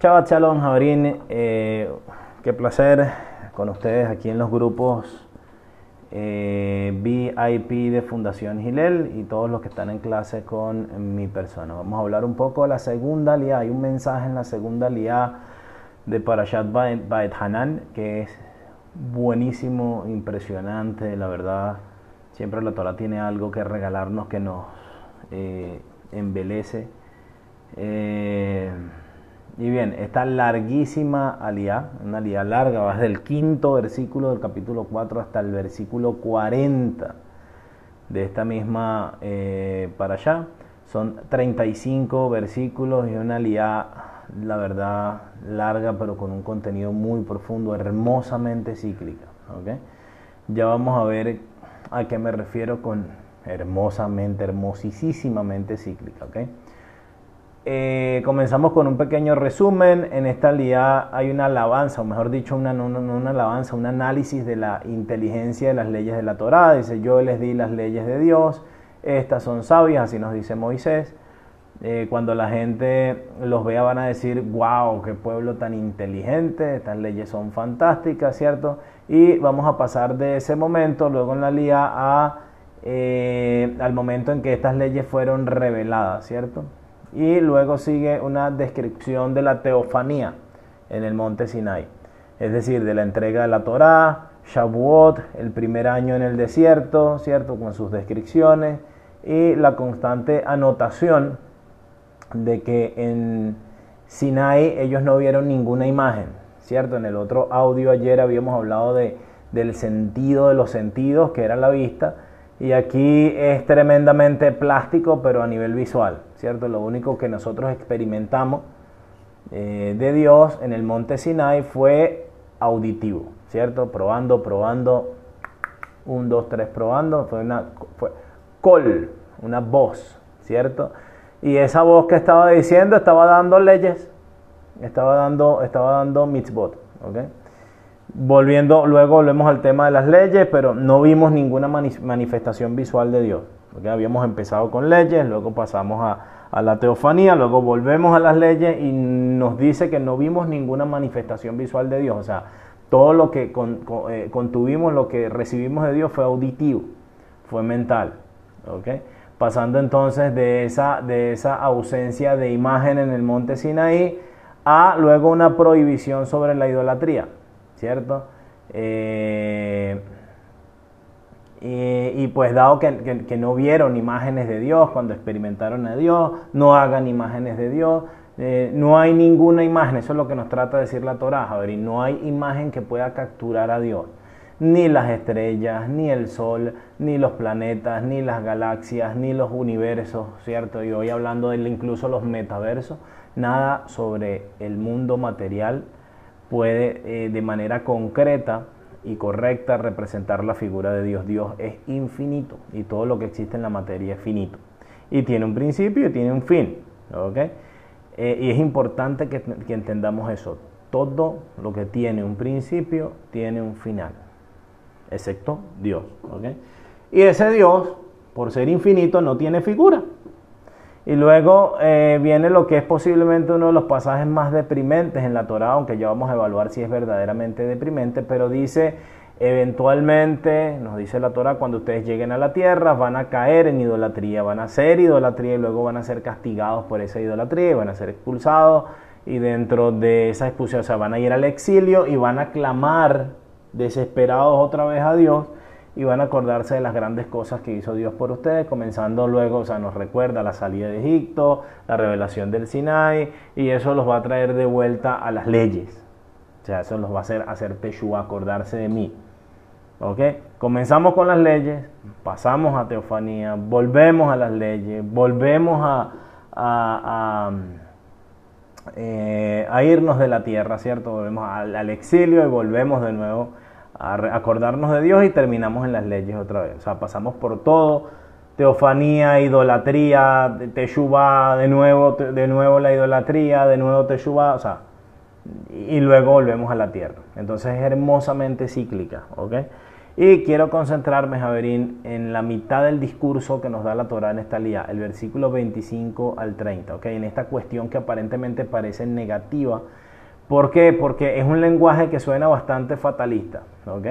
Chava Chalón, Jabrín, eh, qué placer con ustedes aquí en los grupos eh, VIP de Fundación Gilel y todos los que están en clase con mi persona. Vamos a hablar un poco de la segunda liá. Hay un mensaje en la segunda liá de Parashat Baet Hanan que es buenísimo, impresionante, la verdad. Siempre la Torah tiene algo que regalarnos que nos eh, embelece. Eh, y bien, esta larguísima alía, una alía larga, va desde el quinto versículo del capítulo 4 hasta el versículo 40 de esta misma eh, para allá. Son 35 versículos y una alía, la verdad, larga, pero con un contenido muy profundo, hermosamente cíclica. Ya vamos a ver a qué me refiero con hermosamente, hermosísimamente cíclica. ¿okay? Eh, comenzamos con un pequeño resumen. En esta liada hay una alabanza, o mejor dicho, una, una, alabanza, un análisis de la inteligencia de las leyes de la Torá. Dice, yo les di las leyes de Dios, estas son sabias, así nos dice Moisés. Eh, cuando la gente los vea van a decir, wow, qué pueblo tan inteligente, estas leyes son fantásticas, ¿cierto? Y vamos a pasar de ese momento, luego en la lía, eh, al momento en que estas leyes fueron reveladas, ¿cierto? Y luego sigue una descripción de la teofanía en el monte Sinai, es decir, de la entrega de la Torá, Shavuot, el primer año en el desierto, ¿cierto? Con sus descripciones y la constante anotación de que en Sinai ellos no vieron ninguna imagen, ¿cierto? En el otro audio ayer habíamos hablado de, del sentido de los sentidos, que era la vista, y aquí es tremendamente plástico, pero a nivel visual, ¿cierto? Lo único que nosotros experimentamos eh, de Dios en el monte Sinai fue auditivo, ¿cierto? Probando, probando, un, dos, tres, probando, fue una fue col, una voz, ¿cierto? Y esa voz que estaba diciendo estaba dando leyes, estaba dando, estaba dando mitzvot, ¿ok? Volviendo, luego volvemos al tema de las leyes, pero no vimos ninguna manifestación visual de Dios. Porque habíamos empezado con leyes, luego pasamos a, la teofanía, luego volvemos a las leyes y nos dice que no vimos ninguna manifestación visual de Dios. O sea, todo lo que eh, contuvimos, lo que recibimos de Dios fue auditivo, fue mental. Pasando entonces de esa, de esa ausencia de imagen en el monte Sinaí a luego una prohibición sobre la idolatría. ¿Cierto? Eh, y, pues dado que, no vieron imágenes de Dios cuando experimentaron a Dios, no hagan imágenes de Dios, eh, no hay ninguna imagen, eso es lo que nos trata de decir la Torah, y no hay imagen que pueda capturar a Dios, ni las estrellas, ni el sol, ni los planetas, ni las galaxias, ni los universos, ¿cierto? Y hoy hablando de incluso los metaversos, nada sobre el mundo material puede eh, de manera concreta y correcta representar la figura de Dios. Dios es infinito y todo lo que existe en la materia es finito. Y tiene un principio y tiene un fin. Eh, y es importante que, entendamos eso. Todo lo que tiene un principio tiene un final, excepto Dios. Y ese Dios, por ser infinito, no tiene figura. Y luego eh, viene lo que es posiblemente uno de los pasajes más deprimentes en la Torah, aunque ya vamos a evaluar si es verdaderamente deprimente, pero dice, eventualmente, nos dice la Torah, cuando ustedes lleguen a la tierra van a caer en idolatría, van a hacer idolatría y luego van a ser castigados por esa idolatría y van a ser expulsados. Y dentro de esa expulsión, o sea, van a ir al exilio y van a clamar desesperados otra vez a Dios y van a acordarse de las grandes cosas que hizo Dios por ustedes, comenzando luego, o sea, nos recuerda la salida de Egipto, la revelación del Sinai, y eso los va a traer de vuelta a las leyes. O sea, eso los va a hacer hacer Teshua, acordarse de mí. ¿Ok? Comenzamos con las leyes, pasamos a teofanía, volvemos a las leyes, volvemos a, a, eh, irnos de la tierra, ¿cierto? Volvemos al exilio y volvemos de nuevo a acordarnos de Dios y terminamos en las leyes otra vez. O sea, pasamos por todo, teofanía, idolatría, teshuva, de nuevo, de nuevo la idolatría, de nuevo teshuva, o sea, y luego volvemos a la tierra. Entonces es hermosamente cíclica, ¿ok? Y quiero concentrarme, Javerín, en la mitad del discurso que nos da la Torah en esta lía, el versículo 25 al 30, ¿ok? En esta cuestión que aparentemente parece negativa. ¿Por qué? Porque es un lenguaje que suena bastante fatalista, ¿ok?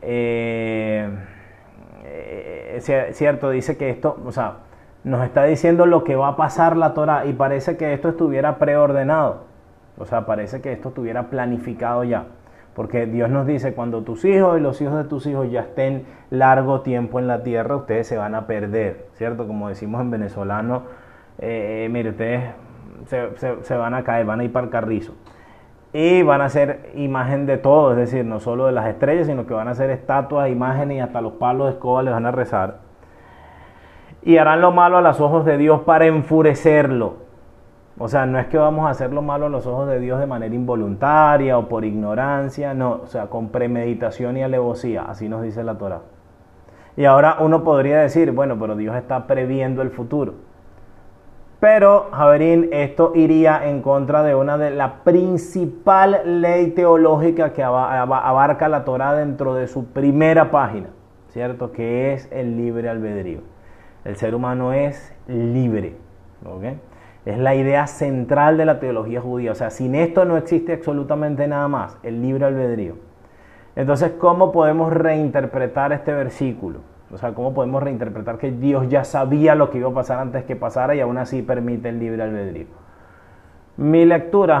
Eh, eh cierto, dice que esto, o sea, nos está diciendo lo que va a pasar la Torah y parece que esto estuviera preordenado, o sea, parece que esto estuviera planificado ya. Porque Dios nos dice, cuando tus hijos y los hijos de tus hijos ya estén largo tiempo en la tierra, ustedes se van a perder, ¿cierto? Como decimos en venezolano, eh, mire, ustedes se, van a caer, van a ir para el carrizo. Y van a ser imagen de todo, es decir, no solo de las estrellas, sino que van a ser estatuas, imágenes y hasta los palos de escoba les van a rezar. Y harán lo malo a los ojos de Dios para enfurecerlo. O sea, no es que vamos a hacer lo malo a los ojos de Dios de manera involuntaria o por ignorancia, no, o sea, con premeditación y alevosía, así nos dice la Torah. Y ahora uno podría decir, bueno, pero Dios está previendo el futuro. Pero, Javerín, esto iría en contra de una de la principal ley teológica que abarca la Torah dentro de su primera página, ¿cierto? Que es el libre albedrío. El ser humano es libre, ¿ok? Es la idea central de la teología judía. O sea, sin esto no existe absolutamente nada más, el libre albedrío. Entonces, ¿cómo podemos reinterpretar este versículo? O sea, ¿cómo podemos reinterpretar que Dios ya sabía lo que iba a pasar antes que pasara y aún así permite el libre albedrío? Mi lectura,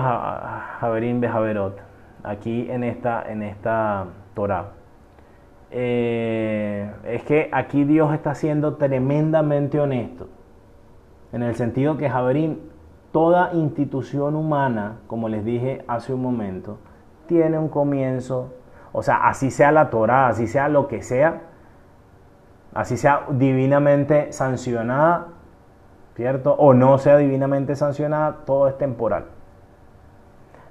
Javerín Bejaverot, aquí en esta, en esta Torah, eh, es que aquí Dios está siendo tremendamente honesto en el sentido que Javerín, toda institución humana, como les dije hace un momento, tiene un comienzo, o sea, así sea la Torah, así sea lo que sea, así sea divinamente sancionada, ¿cierto? O no sea divinamente sancionada, todo es temporal.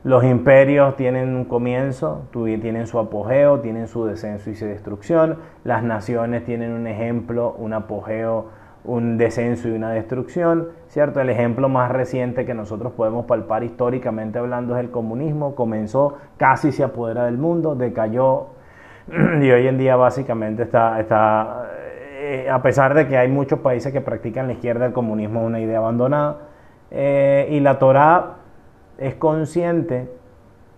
Los imperios tienen un comienzo, tienen su apogeo, tienen su descenso y su destrucción. Las naciones tienen un ejemplo, un apogeo un descenso y una destrucción, ¿cierto? El ejemplo más reciente que nosotros podemos palpar históricamente hablando es el comunismo, comenzó, casi se apodera del mundo, decayó y hoy en día básicamente está, está eh, a pesar de que hay muchos países que practican la izquierda, el comunismo es una idea abandonada, eh, y la Torah es consciente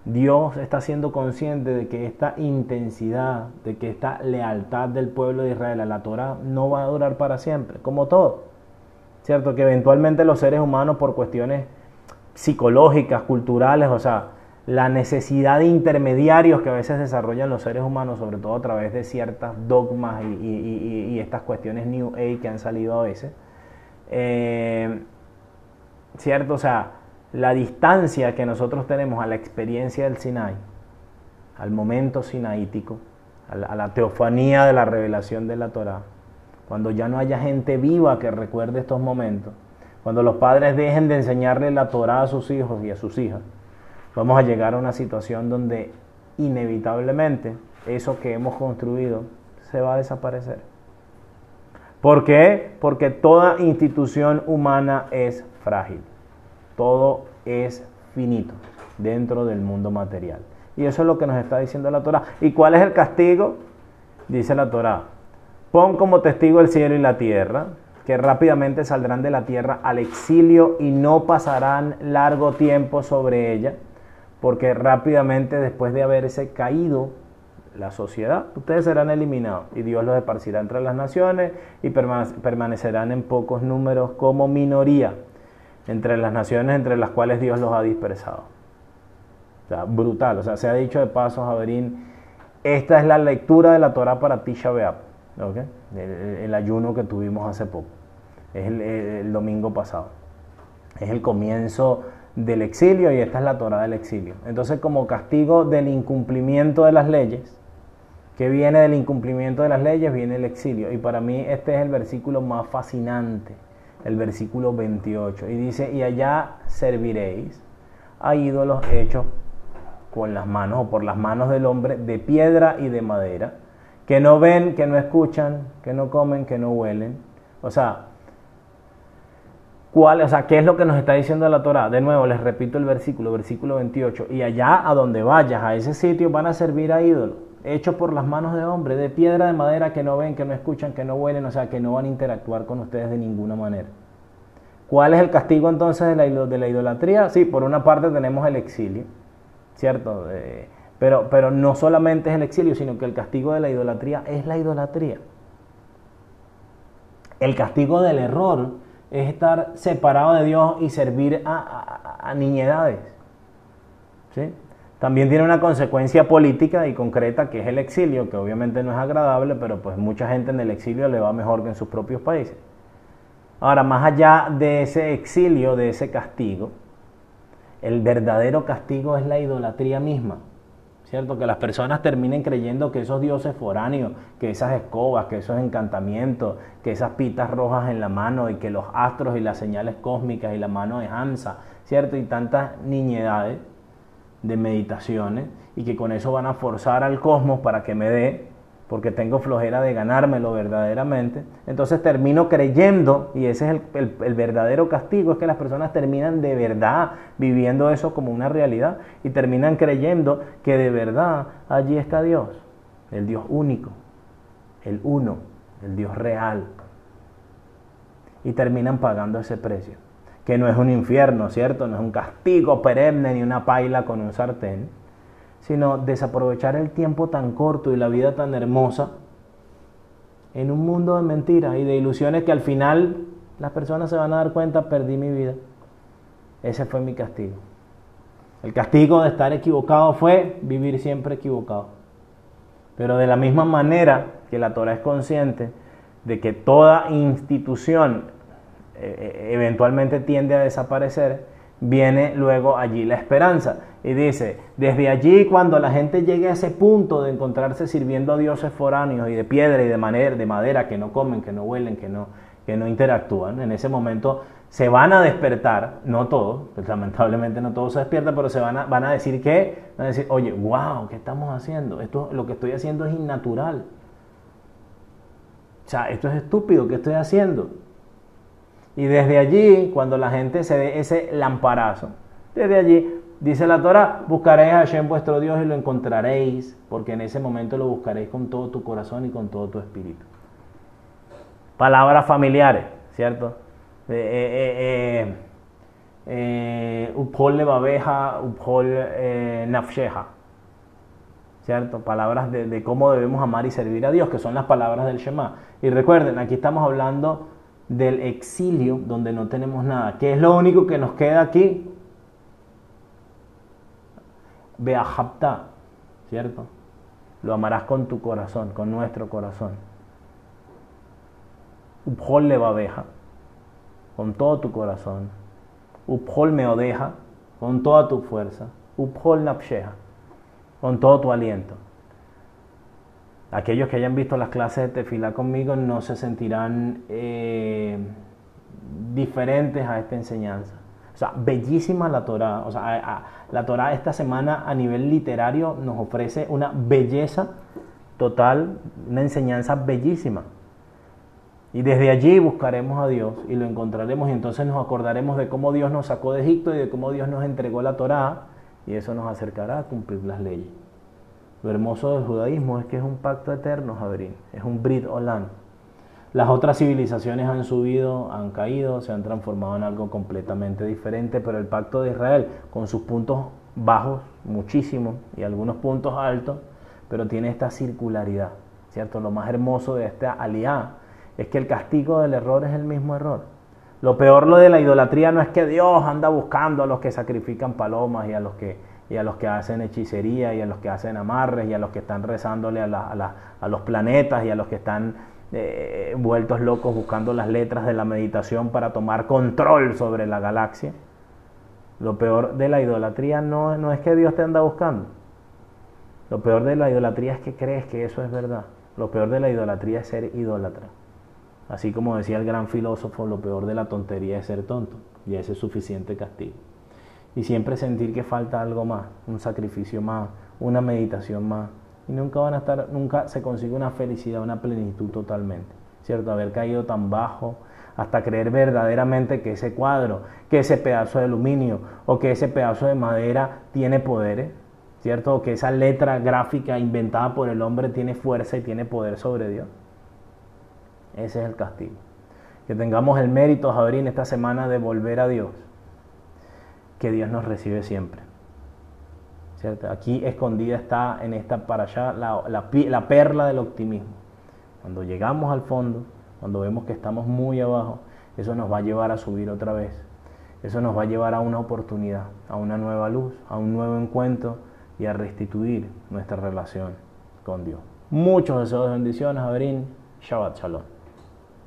Dios está siendo consciente de que esta intensidad, de que esta lealtad del pueblo de Israel a la Torah no va a durar para siempre, como todo. ¿Cierto? Que eventualmente los seres humanos por cuestiones psicológicas, culturales, o sea, la necesidad de intermediarios que a veces desarrollan los seres humanos, sobre todo a través de ciertas dogmas y, estas cuestiones New Age que han salido a veces. Eh, ¿Cierto? O sea, la distancia que nosotros tenemos a la experiencia del Sinai, al momento sinaítico, a la, teofanía de la revelación de la Torah, cuando ya no haya gente viva que recuerde estos momentos, cuando los padres dejen de enseñarle la Torah a sus hijos y a sus hijas, vamos a llegar a una situación donde inevitablemente eso que hemos construido se va a desaparecer. ¿Por qué? Porque toda institución humana es frágil todo es finito dentro del mundo material. Y eso es lo que nos está diciendo la Torah. ¿Y cuál es el castigo? Dice la Torah, pon como testigo el cielo y la tierra, que rápidamente saldrán de la tierra al exilio y no pasarán largo tiempo sobre ella, porque rápidamente después de haberse caído la sociedad, ustedes serán eliminados y Dios los esparcirá entre las naciones y permanecerán en pocos números como minoría entre las naciones entre las cuales Dios los ha dispersado. O sea, brutal. O sea, se ha dicho de paso, Javerín, esta es la lectura de la Torah para Tisha B'Av, el, ayuno que tuvimos hace poco. Es el, domingo pasado. Es el comienzo del exilio y esta es la Torah del exilio. Entonces, como castigo del incumplimiento de las leyes, que viene del incumplimiento de las leyes, viene el exilio. Y para mí este es el versículo más fascinante el versículo 28. Y dice, y allá serviréis a ídolos hechos con las manos o por las manos del hombre de piedra y de madera, que no ven, que no escuchan, que no comen, que no huelen. O sea, ¿cuál, o sea, ¿qué es lo que nos está diciendo la Torah? De nuevo, les repito el versículo, versículo 28. Y allá a donde vayas, a ese sitio, van a servir a ídolos. hecho por las manos de hombre, de piedra, de madera, que no ven, que no escuchan, que no huelen, o sea, que no van a interactuar con ustedes de ninguna manera. ¿Cuál es el castigo entonces de la, idolatría? Sí, por una parte tenemos el exilio, ¿cierto? pero, pero no solamente es el exilio, sino que el castigo de la idolatría es la idolatría. El castigo del error es estar separado de Dios y servir a, a niñedades. ¿sí? También tiene una consecuencia política y concreta que es el exilio, que obviamente no es agradable, pero pues mucha gente en el exilio le va mejor que en sus propios países. Ahora, más allá de ese exilio, de ese castigo, el verdadero castigo es la idolatría misma. ¿Cierto? Que las personas terminen creyendo que esos dioses foráneos, que esas escobas, que esos encantamientos, que esas pitas rojas en la mano y que los astros y las señales cósmicas y la mano de Hansa, ¿cierto? Y tantas niñedades de meditaciones y que con eso van a forzar al cosmos para que me dé, porque tengo flojera de ganármelo verdaderamente. Entonces termino creyendo, y ese es el, verdadero castigo, es que las personas terminan de verdad viviendo eso como una realidad y terminan creyendo que de verdad allí está Dios, el Dios único, el uno, el Dios real. Y terminan pagando ese precio que no es un infierno, ¿cierto? No es un castigo perenne ni una paila con un sartén, sino desaprovechar el tiempo tan corto y la vida tan hermosa en un mundo de mentiras y de ilusiones que al final las personas se van a dar cuenta, perdí mi vida. Ese fue mi castigo. El castigo de estar equivocado fue vivir siempre equivocado. Pero de la misma manera que la Torah es consciente de que toda institución eh, eh, eventualmente tiende a desaparecer, viene luego allí la esperanza. Y dice, desde allí cuando la gente llegue a ese punto de encontrarse sirviendo a dioses foráneos y de piedra y de, manera, de madera que no comen, que no huelen, que no, que no interactúan, en ese momento se van a despertar, no todos, pues lamentablemente no todos se despiertan, pero se van a, van a decir que, van a decir, oye, wow, ¿qué estamos haciendo? Esto, lo que estoy haciendo es innatural. O sea, esto es estúpido, ¿qué estoy haciendo? Y desde allí, cuando la gente se dé ese lamparazo, desde allí, dice la Torah, buscaréis a Hashem vuestro Dios y lo encontraréis, porque en ese momento lo buscaréis con todo tu corazón y con todo tu espíritu. Palabras familiares, ¿cierto? Eh, eh, eh, Upol le babeja, nafsheja. ¿Cierto? Palabras de, de cómo debemos amar y servir a Dios, que son las palabras del Shema. Y recuerden, aquí estamos hablando del exilio donde no tenemos nada. ¿Qué es lo único que nos queda aquí? Beahapta, ¿cierto? Lo amarás con tu corazón, con nuestro corazón. Uphol le babeja, con todo tu corazón. Uphol me odeja, con toda tu fuerza. Uphol napsheja, con todo tu aliento aquellos que hayan visto las clases de tefilá conmigo no se sentirán eh, diferentes a esta enseñanza. O sea, bellísima la Torah. O sea, la Torah esta semana a nivel literario nos ofrece una belleza total, una enseñanza bellísima. Y desde allí buscaremos a Dios y lo encontraremos y entonces nos acordaremos de cómo Dios nos sacó de Egipto y de cómo Dios nos entregó la Torah y eso nos acercará a cumplir las leyes. Lo hermoso del judaísmo es que es un pacto eterno, Jabrín, es un Brit Olam. Las otras civilizaciones han subido, han caído, se han transformado en algo completamente diferente, pero el pacto de Israel, con sus puntos bajos, muchísimo, y algunos puntos altos, pero tiene esta circularidad, ¿cierto? Lo más hermoso de esta alianza es que el castigo del error es el mismo error. Lo peor lo de la idolatría no es que Dios anda buscando a los que sacrifican palomas y a los que y a los que hacen hechicería y a los que hacen amarres y a los que están rezándole a, los planetas y a los que están eh, vueltos locos buscando las letras de la meditación para tomar control sobre la galaxia. Lo peor de la idolatría no, no es que Dios te anda buscando. Lo peor de la idolatría es que crees que eso es verdad. Lo peor de la idolatría es ser idólatra. Así como decía el gran filósofo, lo peor de la tontería es ser tonto. Y ese es suficiente castigo y siempre sentir que falta algo más, un sacrificio más, una meditación más. Y nunca van a estar, nunca se consigue una felicidad, una plenitud totalmente, ¿cierto? Haber caído tan bajo hasta creer verdaderamente que ese cuadro, que ese pedazo de aluminio o que ese pedazo de madera tiene poderes, ¿cierto? Que esa letra gráfica inventada por el hombre tiene fuerza y tiene poder sobre Dios. Ese es el castigo. Que tengamos el mérito, en esta semana de volver a Dios. Que Dios nos recibe siempre. ¿Cierto? Aquí escondida está en esta para allá la, la perla del optimismo. Cuando llegamos al fondo, cuando vemos que estamos muy abajo, eso nos va a llevar a subir otra vez. Eso nos va a llevar a una oportunidad, a una nueva luz, a un nuevo encuentro y a restituir nuestra relación con Dios. Muchos deseos de bendiciones, Abrín. Shabbat Shalom.